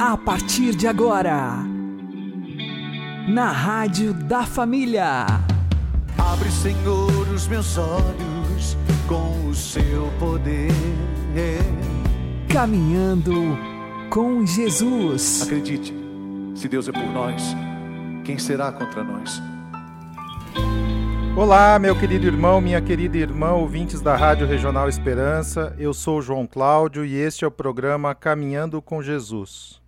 A partir de agora, na Rádio da Família. Abre, Senhor, os meus olhos com o seu poder. Caminhando com Jesus. Acredite, se Deus é por nós, quem será contra nós? Olá, meu querido irmão, minha querida irmã, ouvintes da Rádio Regional Esperança. Eu sou João Cláudio e este é o programa Caminhando com Jesus.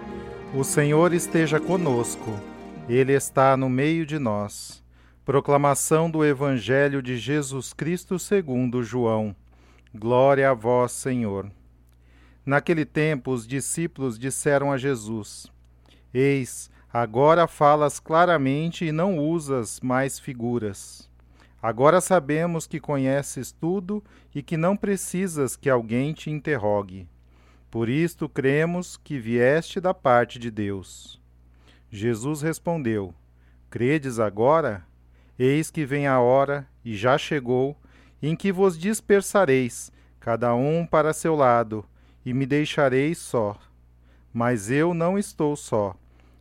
O Senhor esteja conosco, Ele está no meio de nós. Proclamação do Evangelho de Jesus Cristo segundo João. Glória a vós, Senhor. Naquele tempo, os discípulos disseram a Jesus: Eis, Agora falas claramente e não usas mais figuras. Agora sabemos que conheces tudo e que não precisas que alguém te interrogue. Por isto cremos que vieste da parte de Deus. Jesus respondeu: Credes agora? Eis que vem a hora, e já chegou, em que vos dispersareis, cada um para seu lado, e me deixareis só. Mas eu não estou só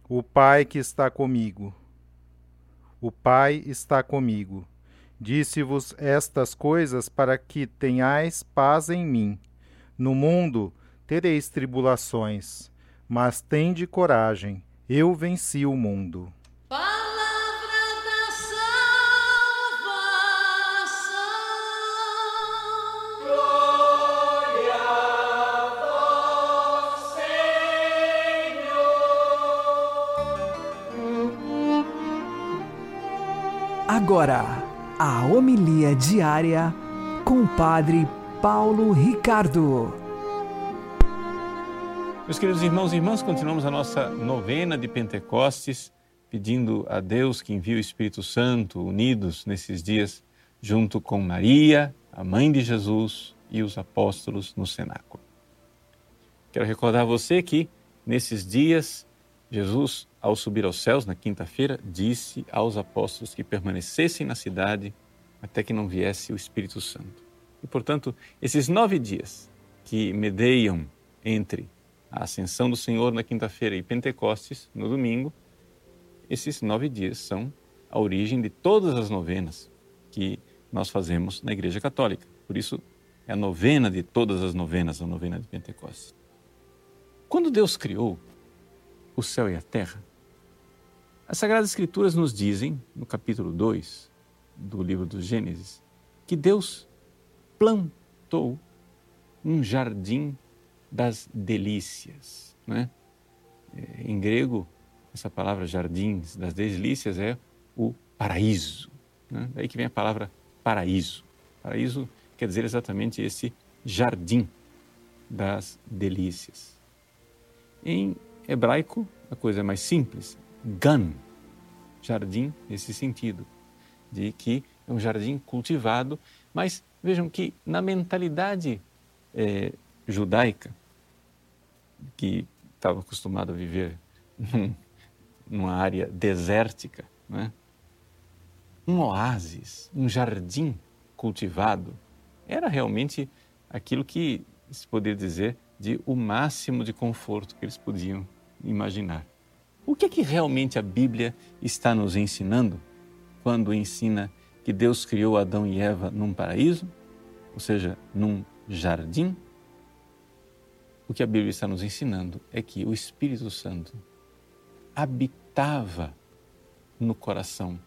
o Pai que está comigo. O Pai está comigo. Disse-vos estas coisas para que tenhais paz em mim. No mundo tereis tribulações, mas tende coragem, eu venci o mundo. Agora, a homilia diária com o Padre Paulo Ricardo. Meus queridos irmãos e irmãs, continuamos a nossa novena de Pentecostes, pedindo a Deus que envie o Espírito Santo, unidos nesses dias, junto com Maria, a mãe de Jesus e os apóstolos no cenáculo. Quero recordar a você que nesses dias Jesus, ao subir aos céus na quinta-feira, disse aos apóstolos que permanecessem na cidade até que não viesse o Espírito Santo. E, portanto, esses nove dias que medeiam entre a ascensão do Senhor na quinta-feira e Pentecostes no domingo, esses nove dias são a origem de todas as novenas que nós fazemos na Igreja Católica. Por isso, é a novena de todas as novenas, a novena de Pentecostes. Quando Deus criou o céu e a terra? As Sagradas Escrituras nos dizem, no capítulo 2 do livro do Gênesis, que Deus plantou um jardim das delícias. Né? Em grego, essa palavra jardins das delícias é o paraíso. Né? Daí que vem a palavra paraíso. Paraíso quer dizer exatamente esse jardim das delícias. Em hebraico, a coisa é mais simples. Gan, jardim nesse sentido, de que é um jardim cultivado, mas vejam que na mentalidade é, judaica, que estava acostumado a viver num, numa área desértica, né? um oásis, um jardim cultivado, era realmente aquilo que se poderia dizer de o máximo de conforto que eles podiam imaginar. O que é que realmente a Bíblia está nos ensinando quando ensina que Deus criou Adão e Eva num paraíso, ou seja, num jardim? O que a Bíblia está nos ensinando é que o Espírito Santo habitava no coração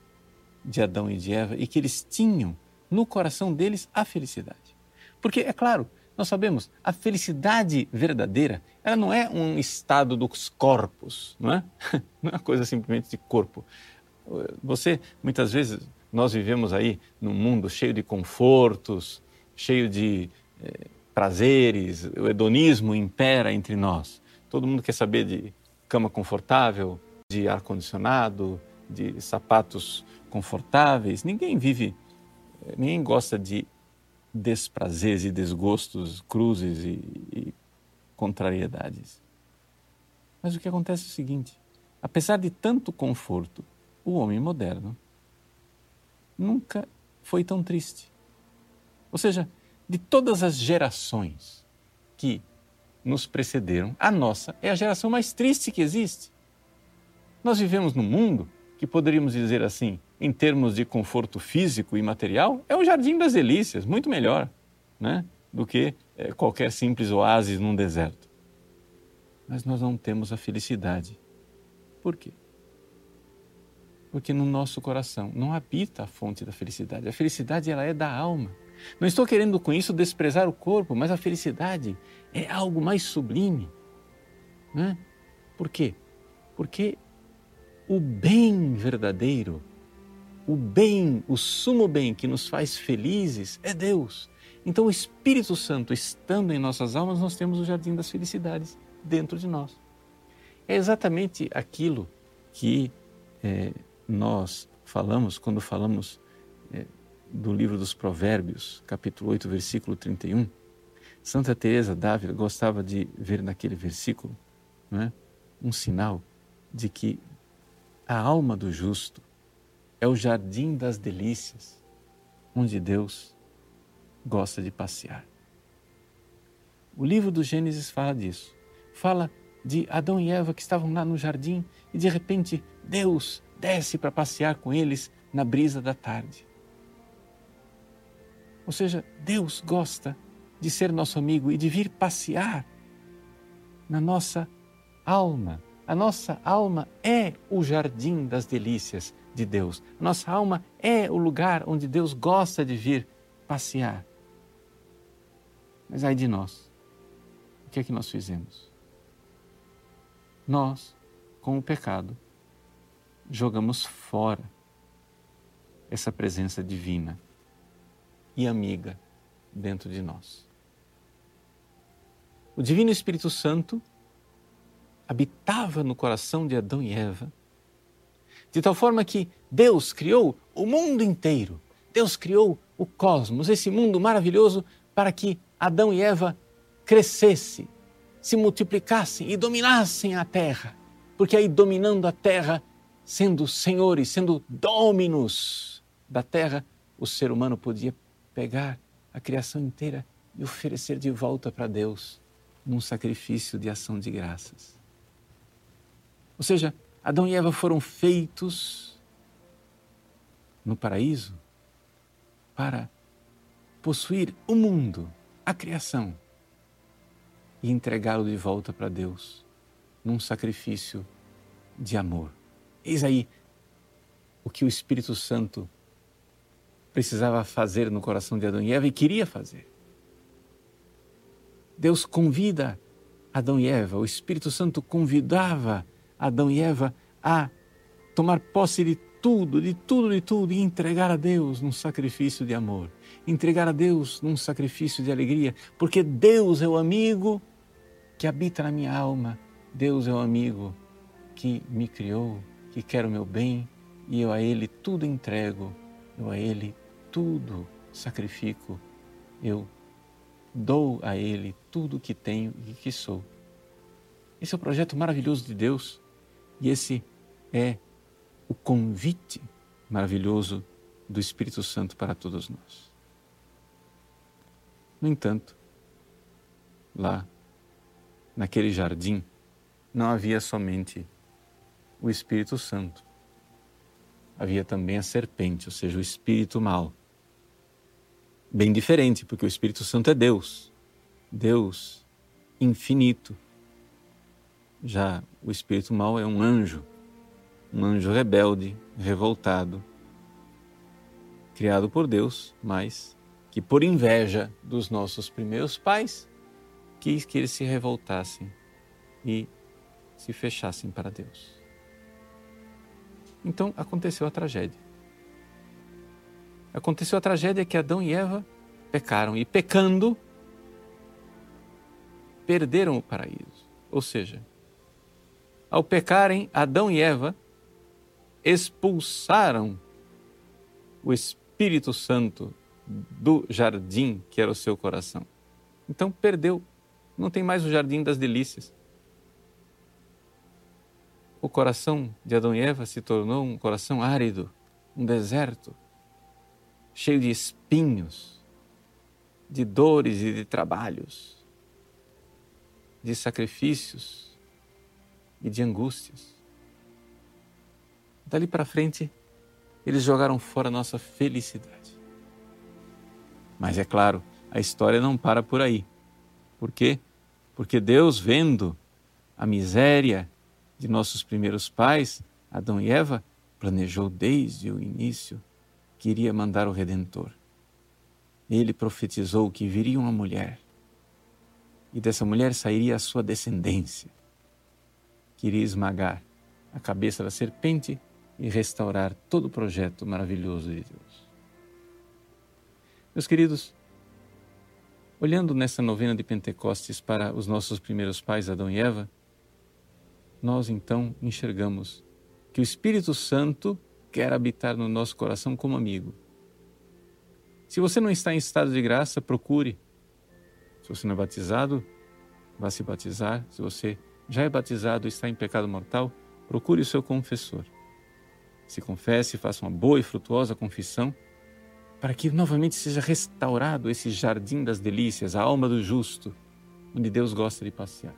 de Adão e de Eva e que eles tinham no coração deles a felicidade. Porque, é claro, nós sabemos, a felicidade verdadeira, ela não é um estado dos corpos, não é? Não é uma coisa simplesmente de corpo. Você, muitas vezes, nós vivemos aí num mundo cheio de confortos, cheio de eh, prazeres, o hedonismo impera entre nós. Todo mundo quer saber de cama confortável, de ar-condicionado, de sapatos confortáveis. Ninguém vive, ninguém gosta de desprazeres e desgostos, cruzes e, e contrariedades. Mas o que acontece é o seguinte: apesar de tanto conforto, o homem moderno nunca foi tão triste. Ou seja, de todas as gerações que nos precederam, a nossa é a geração mais triste que existe. Nós vivemos num mundo que poderíamos dizer assim, em termos de conforto físico e material, é o jardim das delícias, muito melhor né, do que é, qualquer simples oásis num deserto. Mas nós não temos a felicidade. Por quê? Porque no nosso coração não habita a fonte da felicidade. A felicidade ela é da alma. Não estou querendo com isso desprezar o corpo, mas a felicidade é algo mais sublime. Né? Por quê? Porque o bem verdadeiro, o bem, o sumo bem que nos faz felizes é Deus. Então, o Espírito Santo estando em nossas almas, nós temos o jardim das felicidades dentro de nós. É exatamente aquilo que é, nós falamos quando falamos é, do livro dos Provérbios, capítulo 8, versículo 31. Santa Teresa d'Ávila gostava de ver naquele versículo é, um sinal de que a alma do justo é o jardim das delícias, onde Deus gosta de passear. O livro do Gênesis fala disso. Fala de Adão e Eva que estavam lá no jardim e de repente Deus desce para passear com eles na brisa da tarde. Ou seja, Deus gosta de ser nosso amigo e de vir passear na nossa alma a nossa alma é o jardim das delícias de Deus. A nossa alma é o lugar onde Deus gosta de vir passear. Mas ai de nós, o que é que nós fizemos? Nós, com o pecado, jogamos fora essa presença divina e amiga dentro de nós. O Divino Espírito Santo habitava no coração de Adão e Eva, de tal forma que Deus criou o mundo inteiro, Deus criou o cosmos, esse mundo maravilhoso, para que Adão e Eva crescessem, se multiplicassem e dominassem a terra. Porque aí, dominando a terra, sendo senhores, sendo dominos da terra, o ser humano podia pegar a criação inteira e oferecer de volta para Deus num sacrifício de ação de graças. Ou seja, Adão e Eva foram feitos no paraíso para possuir o mundo, a criação, e entregá-lo de volta para Deus num sacrifício de amor. Eis aí o que o Espírito Santo precisava fazer no coração de Adão e Eva e queria fazer. Deus convida Adão e Eva, o Espírito Santo convidava Adão e Eva a tomar posse de tudo, de tudo, de tudo e entregar a Deus num sacrifício de amor, entregar a Deus num sacrifício de alegria, porque Deus é o amigo que habita na minha alma, Deus é o amigo que me criou, que quer o meu bem e eu a Ele tudo entrego, eu a Ele tudo sacrifico, eu dou a Ele tudo que tenho e que sou. Esse é o projeto maravilhoso de Deus e esse é o convite maravilhoso do Espírito Santo para todos nós. No entanto, lá, naquele jardim, não havia somente o Espírito Santo. Havia também a serpente, ou seja, o espírito mal. Bem diferente, porque o Espírito Santo é Deus, Deus infinito, já o espírito mau é um anjo, um anjo rebelde, revoltado, criado por Deus, mas que por inveja dos nossos primeiros pais quis que eles se revoltassem e se fechassem para Deus. Então aconteceu a tragédia. Aconteceu a tragédia que Adão e Eva pecaram e pecando perderam o paraíso. Ou seja, ao pecarem, Adão e Eva expulsaram o Espírito Santo do jardim que era o seu coração. Então perdeu, não tem mais o jardim das delícias. O coração de Adão e Eva se tornou um coração árido, um deserto, cheio de espinhos, de dores e de trabalhos, de sacrifícios e de angústias. Dali para frente, eles jogaram fora a nossa felicidade. Mas é claro, a história não para por aí. Por quê? Porque Deus, vendo a miséria de nossos primeiros pais, Adão e Eva, planejou desde o início que iria mandar o Redentor. Ele profetizou que viria uma mulher e dessa mulher sairia a sua descendência queria esmagar a cabeça da serpente e restaurar todo o projeto maravilhoso de Deus. Meus queridos, olhando nessa novena de Pentecostes para os nossos primeiros pais, Adão e Eva, nós então enxergamos que o Espírito Santo quer habitar no nosso coração como amigo. Se você não está em estado de graça, procure. Se você não é batizado, vá se batizar. Se você já é batizado e está em pecado mortal, procure o seu confessor. Se confesse, faça uma boa e frutuosa confissão, para que novamente seja restaurado esse jardim das delícias, a alma do justo, onde Deus gosta de passear,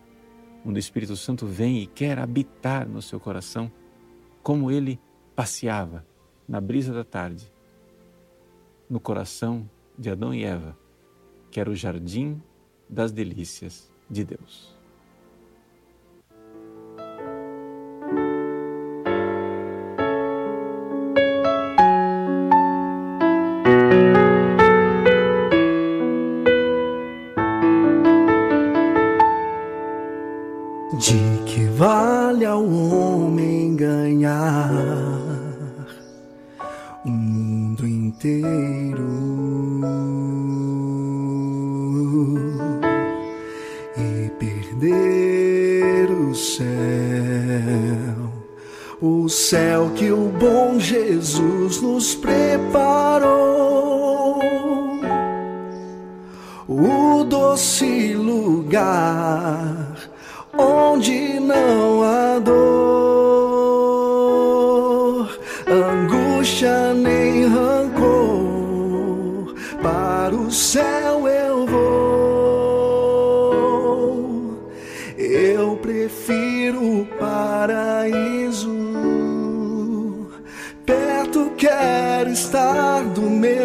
onde o Espírito Santo vem e quer habitar no seu coração, como ele passeava na brisa da tarde, no coração de Adão e Eva, que era o jardim das delícias de Deus. o céu que o bom Jesus nos preparou, o doce lugar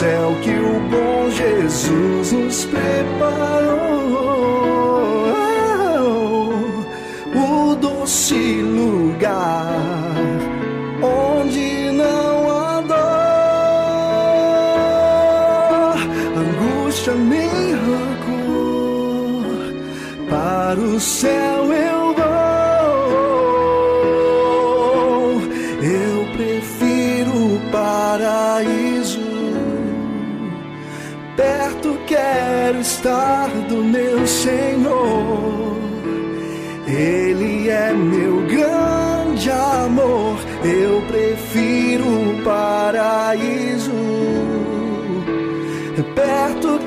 céu que o bom Jesus nos prepara.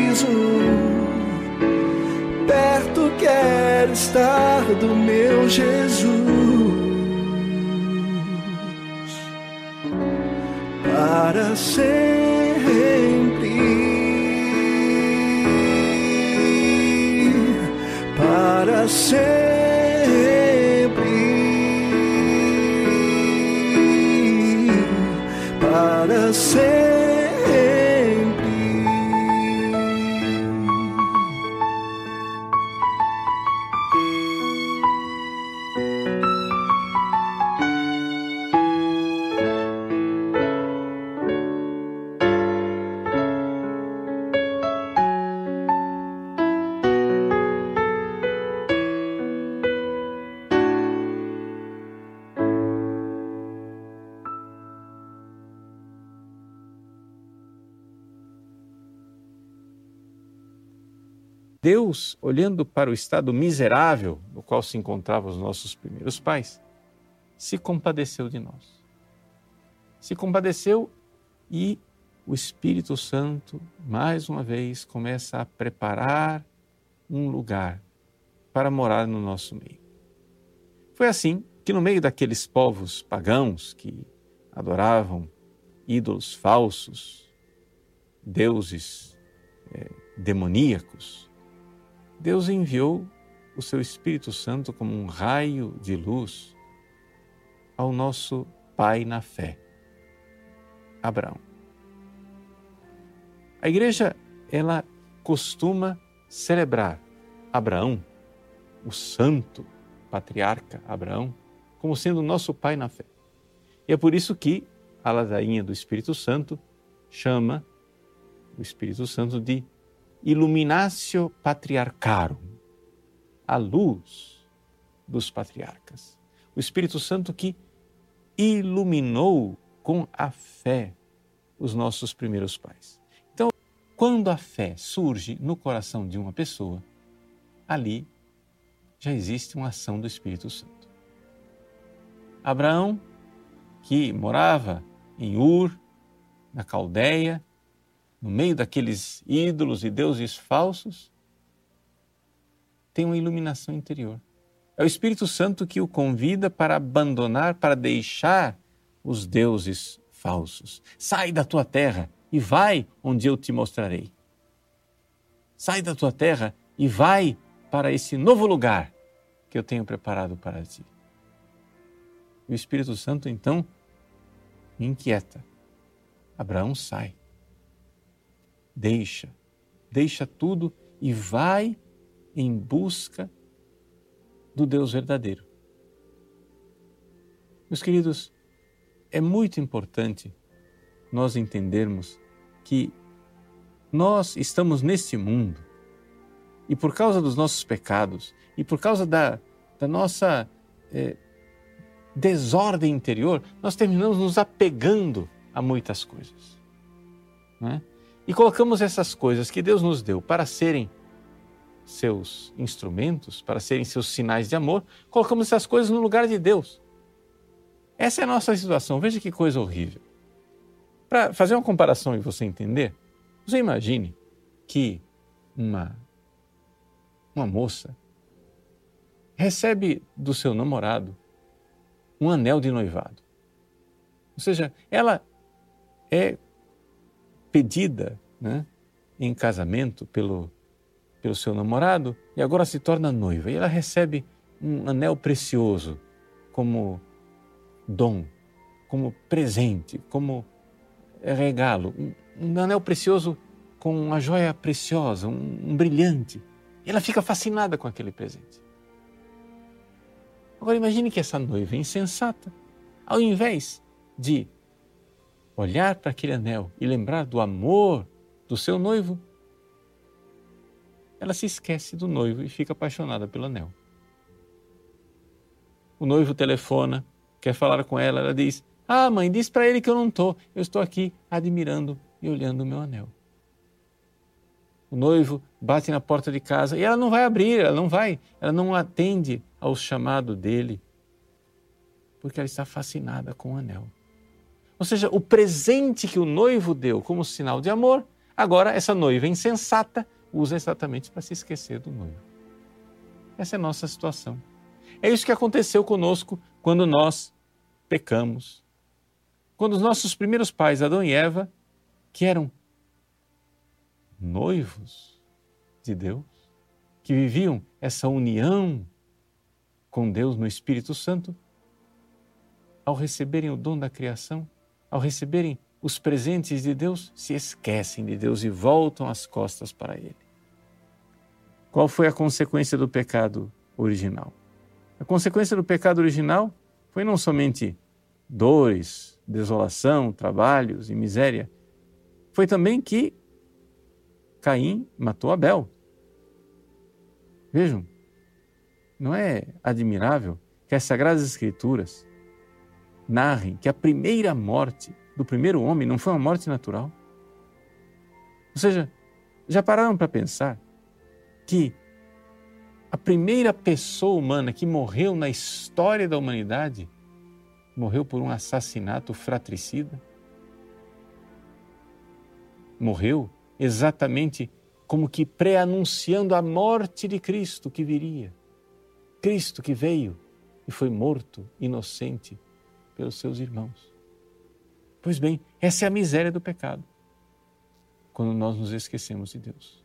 sorriso. Perto quero estar do meu Jesus para sempre. Para sempre. Deus, olhando para o estado miserável no qual se encontravam os nossos primeiros pais, se compadeceu de nós. Se compadeceu e o Espírito Santo, mais uma vez, começa a preparar um lugar para morar no nosso meio. Foi assim que, no meio daqueles povos pagãos que adoravam ídolos falsos, deuses é, demoníacos, Deus enviou o seu Espírito Santo como um raio de luz ao nosso pai na fé, Abraão. A igreja, ela costuma celebrar Abraão, o santo patriarca Abraão, como sendo nosso pai na fé. E é por isso que a ladainha do Espírito Santo chama o Espírito Santo de Illuminatio Patriarcarum, a luz dos patriarcas. O Espírito Santo que iluminou com a fé os nossos primeiros pais. Então, quando a fé surge no coração de uma pessoa, ali já existe uma ação do Espírito Santo. Abraão, que morava em Ur, na Caldeia, no meio daqueles ídolos e deuses falsos, tem uma iluminação interior. É o Espírito Santo que o convida para abandonar, para deixar os deuses falsos. Sai da tua terra e vai onde eu te mostrarei. Sai da tua terra e vai para esse novo lugar que eu tenho preparado para ti. O Espírito Santo então inquieta. Abraão sai deixa, deixa tudo e vai em busca do Deus verdadeiro. Meus queridos, é muito importante nós entendermos que nós estamos nesse mundo e por causa dos nossos pecados e por causa da, da nossa é, desordem interior, nós terminamos nos apegando a muitas coisas. Né? E colocamos essas coisas que Deus nos deu para serem seus instrumentos, para serem seus sinais de amor, colocamos essas coisas no lugar de Deus. Essa é a nossa situação. Veja que coisa horrível. Para fazer uma comparação e você entender, você imagine que uma, uma moça recebe do seu namorado um anel de noivado. Ou seja, ela é pedida né, em casamento pelo, pelo seu namorado e agora se torna noiva. E ela recebe um anel precioso como dom, como presente, como regalo. Um, um anel precioso com uma joia preciosa, um, um brilhante. E ela fica fascinada com aquele presente. Agora imagine que essa noiva insensata, ao invés de olhar para aquele anel e lembrar do amor do seu noivo, ela se esquece do noivo e fica apaixonada pelo anel. O noivo telefona, quer falar com ela, ela diz: Ah, mãe, diz para ele que eu não estou, eu estou aqui admirando e olhando o meu anel. O noivo bate na porta de casa e ela não vai abrir, ela não vai, ela não atende ao chamado dele, porque ela está fascinada com o anel. Ou seja, o presente que o noivo deu como sinal de amor, agora essa noiva insensata usa exatamente para se esquecer do noivo. Essa é a nossa situação. É isso que aconteceu conosco quando nós pecamos. Quando os nossos primeiros pais, Adão e Eva, que eram noivos de Deus, que viviam essa união com Deus no Espírito Santo, ao receberem o dom da criação, ao receberem os presentes de Deus, se esquecem de Deus e voltam as costas para Ele. Qual foi a consequência do pecado original? A consequência do pecado original foi não somente dores, desolação, trabalhos e miséria, foi também que Caim matou Abel. Vejam, não é admirável que as Sagradas Escrituras narrem que a primeira morte do primeiro homem não foi uma morte natural? Ou seja, já pararam para pensar que a primeira pessoa humana que morreu na história da humanidade morreu por um assassinato fratricida? Morreu exatamente como que pré-anunciando a morte de Cristo que viria. Cristo que veio e foi morto, inocente, pelos seus irmãos. Pois bem, essa é a miséria do pecado, quando nós nos esquecemos de Deus.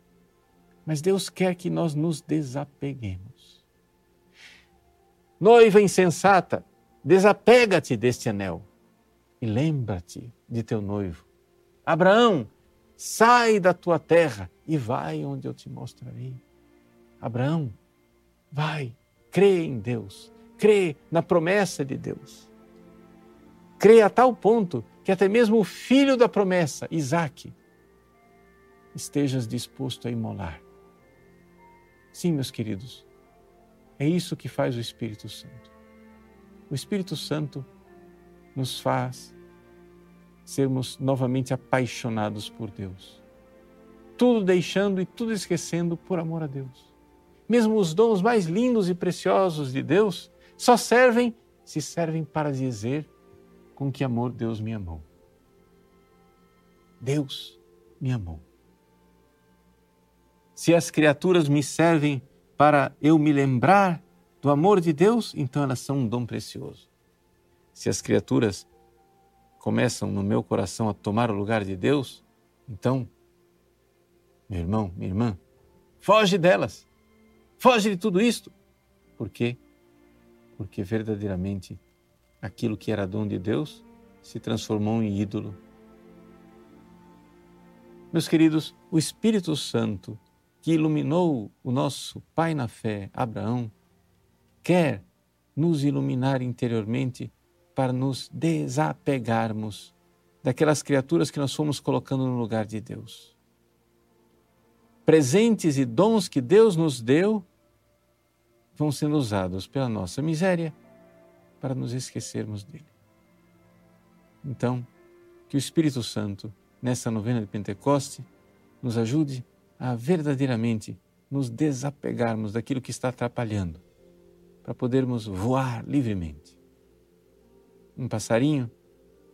Mas Deus quer que nós nos desapeguemos. Noiva insensata, desapega-te deste anel e lembra-te de teu noivo. Abraão, sai da tua terra e vai onde eu te mostrarei. Abraão, vai, crê em Deus, crê na promessa de Deus. Crê a tal ponto que até mesmo o filho da promessa, Isaac, estejas disposto a imolar. Sim, meus queridos, é isso que faz o Espírito Santo. O Espírito Santo nos faz sermos novamente apaixonados por Deus. Tudo deixando e tudo esquecendo por amor a Deus. Mesmo os dons mais lindos e preciosos de Deus só servem se servem para dizer com que amor Deus me amou. Deus me amou. Se as criaturas me servem para eu me lembrar do amor de Deus, então elas são um dom precioso. Se as criaturas começam no meu coração a tomar o lugar de Deus, então, meu irmão, minha irmã, foge delas. Foge de tudo isto. Por quê? Porque verdadeiramente aquilo que era dom de Deus se transformou em ídolo. Meus queridos, o Espírito Santo que iluminou o nosso pai na fé, Abraão, quer nos iluminar interiormente para nos desapegarmos daquelas criaturas que nós fomos colocando no lugar de Deus. Presentes e dons que Deus nos deu vão sendo usados pela nossa miséria para nos esquecermos dele. Então, que o Espírito Santo, nessa novena de Pentecoste, nos ajude a verdadeiramente nos desapegarmos daquilo que está atrapalhando, para podermos voar livremente um passarinho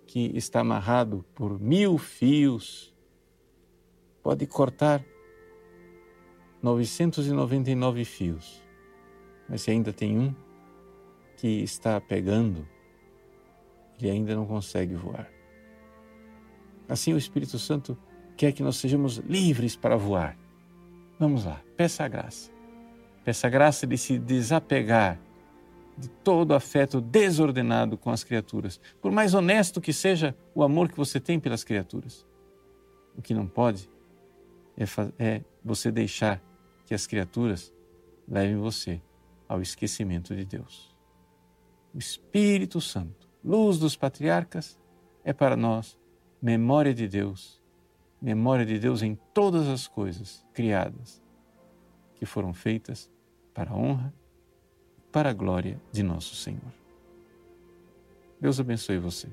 que está amarrado por mil fios pode cortar 999 fios, mas se ainda tem um que está pegando, ele ainda não consegue voar. Assim o Espírito Santo quer que nós sejamos livres para voar. Vamos lá, peça a graça. Peça a graça de se desapegar de todo afeto desordenado com as criaturas, por mais honesto que seja o amor que você tem pelas criaturas. O que não pode é, é você deixar que as criaturas levem você ao esquecimento de Deus. O Espírito Santo, luz dos patriarcas, é para nós memória de Deus, memória de Deus em todas as coisas criadas que foram feitas para a honra para a glória de nosso Senhor. Deus abençoe você.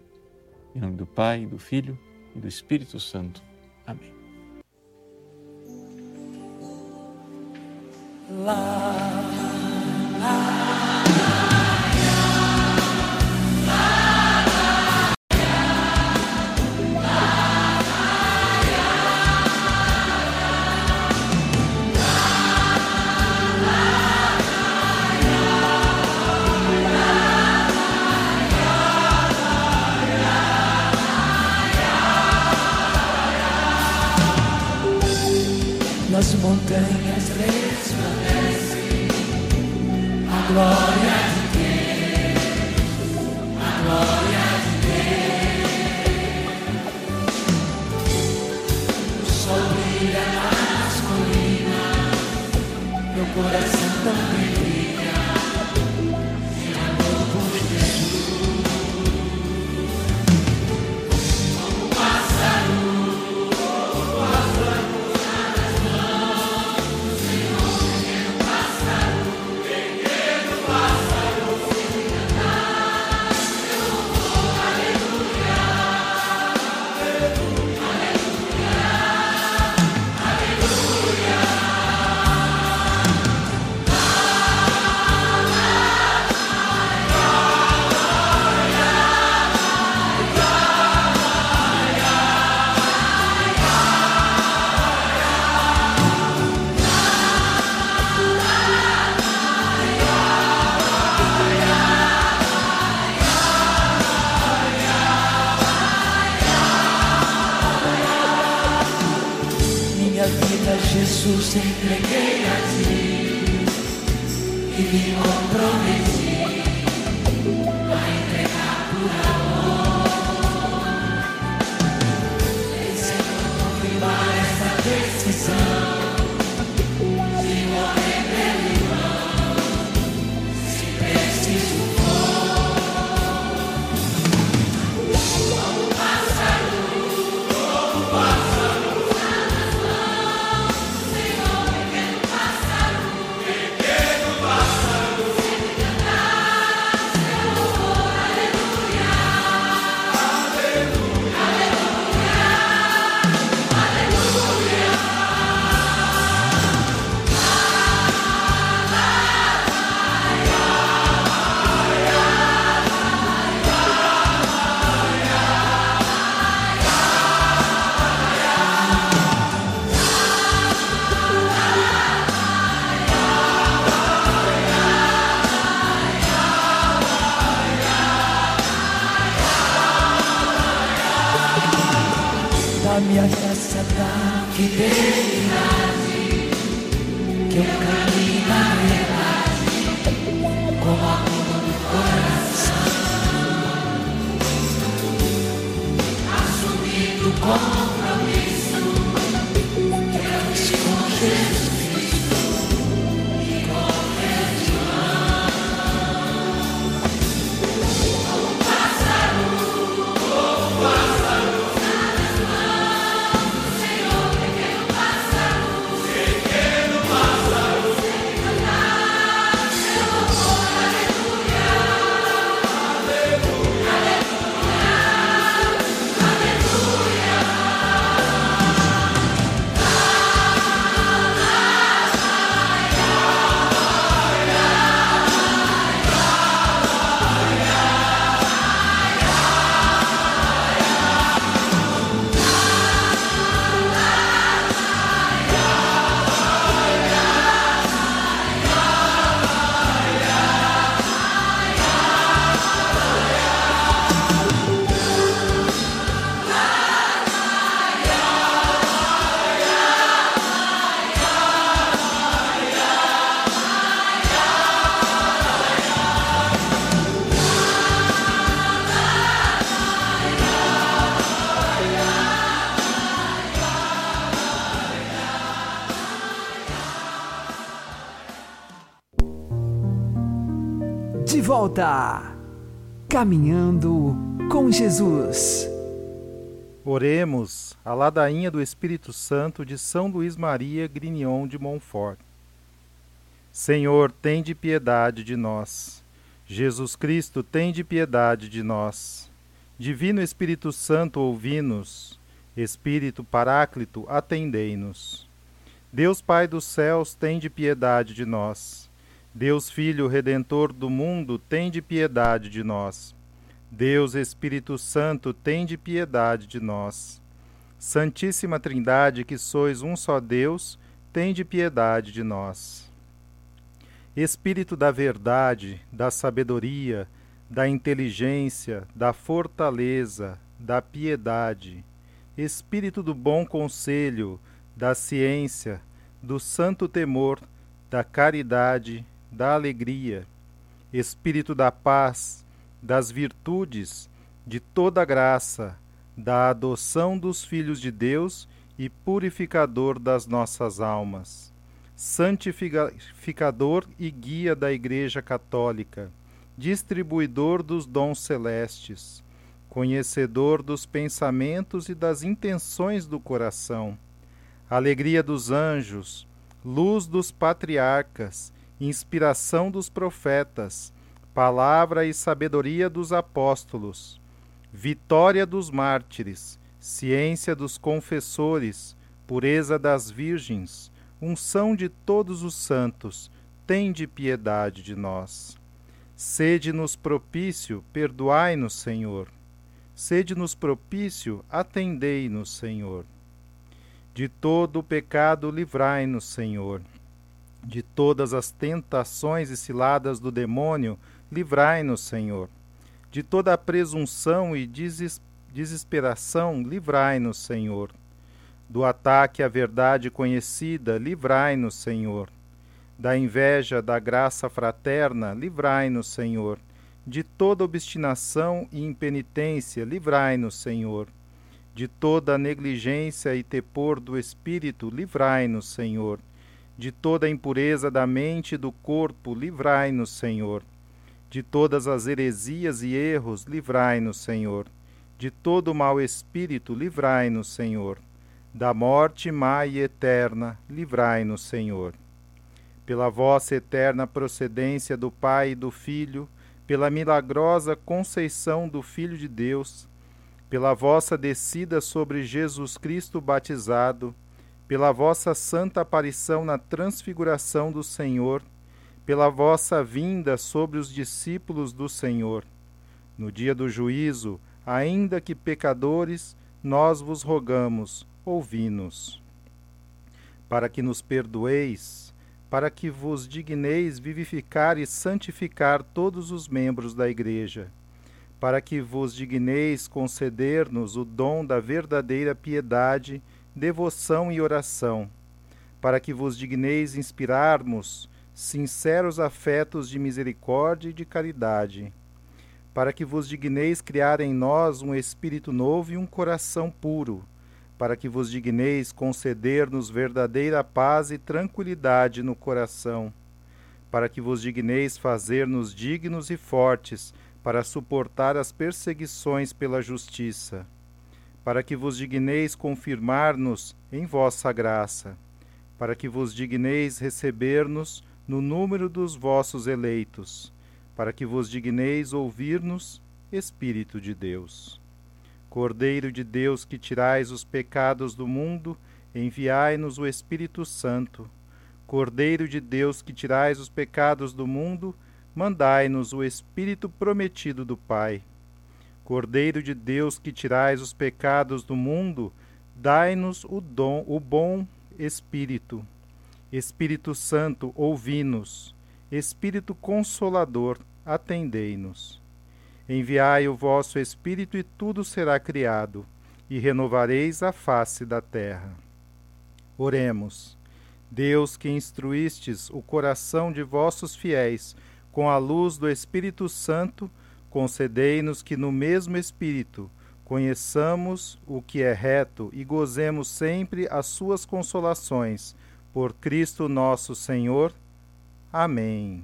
Em nome do Pai, do Filho e do Espírito Santo. Amém. Jesus entreguei a ti e me comprometi a entregar por amor. Senhor, confirmar essa decisão. Da-me a graça da fidelidade, que eu caminhe na verdade, com amor volta! Caminhando com Jesus. Oremos a ladainha do Espírito Santo de São Luís Maria Grignon de Montfort. Senhor, tem de piedade de nós. Jesus Cristo, tem de piedade de nós. Divino Espírito Santo, ouvi-nos. Espírito Paráclito, atendei-nos. Deus Pai dos céus, tem de piedade de nós. Deus Filho Redentor do mundo, tem de piedade de nós. Deus Espírito Santo, tem de piedade de nós. Santíssima Trindade, que sois um só Deus, tem de piedade de nós. Espírito da verdade, da sabedoria, da inteligência, da fortaleza, da piedade, Espírito do bom conselho, da ciência, do santo temor, da caridade, da alegria, Espírito da paz, das virtudes, de toda graça, da adoção dos filhos de Deus e purificador das nossas almas, santificador e guia da Igreja Católica, distribuidor dos dons celestes, conhecedor dos pensamentos e das intenções do coração, alegria dos anjos, luz dos patriarcas, inspiração dos profetas, palavra e sabedoria dos apóstolos, vitória dos mártires, ciência dos confessores, pureza das virgens, unção de todos os santos, tende piedade de nós. Sede-nos propício, perdoai-nos, Senhor. Sede-nos propício, atendei-nos, Senhor. De todo o pecado livrai-nos, Senhor. De todas as tentações e ciladas do demônio, livrai-nos, Senhor. De toda a presunção e deses desesperação, livrai-nos, Senhor. Do ataque à verdade conhecida, livrai-nos, Senhor. Da inveja da graça fraterna, livrai-nos, Senhor. De toda obstinação e impenitência, livrai-nos, Senhor. De toda negligência e tepor do espírito, livrai-nos, Senhor. De toda impureza da mente e do corpo, livrai-nos, Senhor. De todas as heresias e erros, livrai-nos, Senhor. De todo mau espírito, livrai-nos, Senhor. Da morte má e eterna, livrai-nos, Senhor pela vossa eterna procedência do Pai e do Filho, pela milagrosa conceição do Filho de Deus, pela vossa descida sobre Jesus Cristo batizado, pela vossa santa aparição na transfiguração do Senhor, pela vossa vinda sobre os discípulos do Senhor. No dia do juízo, ainda que pecadores, nós vos rogamos, ouvi-nos. Para que nos perdoeis, para que vos digneis vivificar e santificar todos os membros da Igreja, para que vos digneis conceder-nos o dom da verdadeira piedade, devoção e oração, para que vos digneis inspirarmos sinceros afetos de misericórdia e de caridade, para que vos digneis criar em nós um espírito novo e um coração puro para que vos digneis conceder-nos verdadeira paz e tranquilidade no coração, para que vos digneis fazer-nos dignos e fortes para suportar as perseguições pela justiça, para que vos digneis confirmar-nos em vossa graça, para que vos digneis receber-nos no número dos vossos eleitos, para que vos digneis ouvir-nos, Espírito de Deus. Cordeiro de Deus que tirais os pecados do mundo, enviai-nos o Espírito Santo. Cordeiro de Deus que tirais os pecados do mundo, mandai-nos o Espírito prometido do Pai. Cordeiro de Deus que tirais os pecados do mundo, dai-nos o dom, o bom Espírito. Espírito Santo, ouvi-nos. Espírito Consolador, atendei-nos. Enviai o vosso Espírito e tudo será criado, e renovareis a face da terra. Oremos. Deus que instruístes o coração de vossos fiéis com a luz do Espírito Santo, concedei-nos que no mesmo Espírito conheçamos o que é reto e gozemos sempre as suas consolações. Por Cristo nosso Senhor. Amém.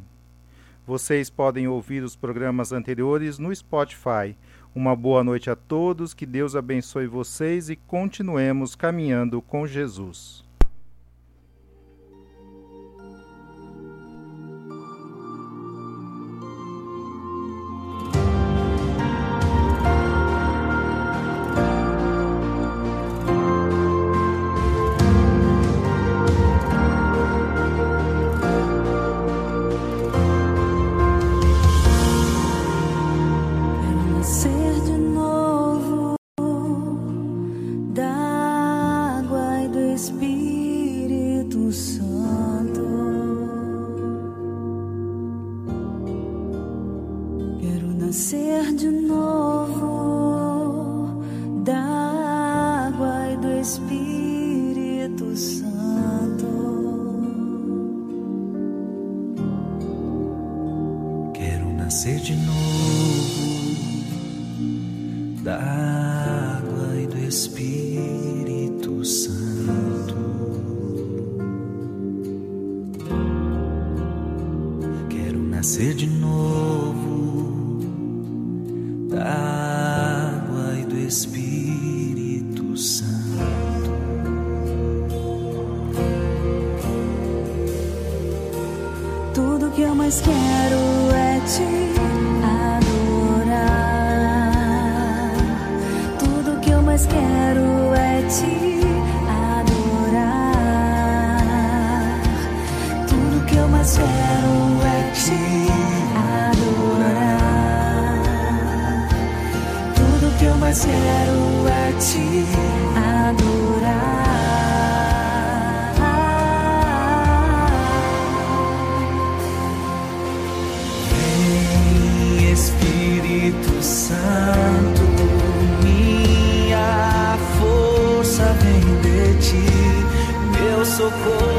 Vocês podem ouvir os programas anteriores no Spotify. Uma boa noite a todos, que Deus abençoe vocês e continuemos caminhando com Jesus. Nascer de novo da água e do Espírito Santo. Quero nascer de novo da água e do Espírito Santo. Tudo que eu mais quero 走过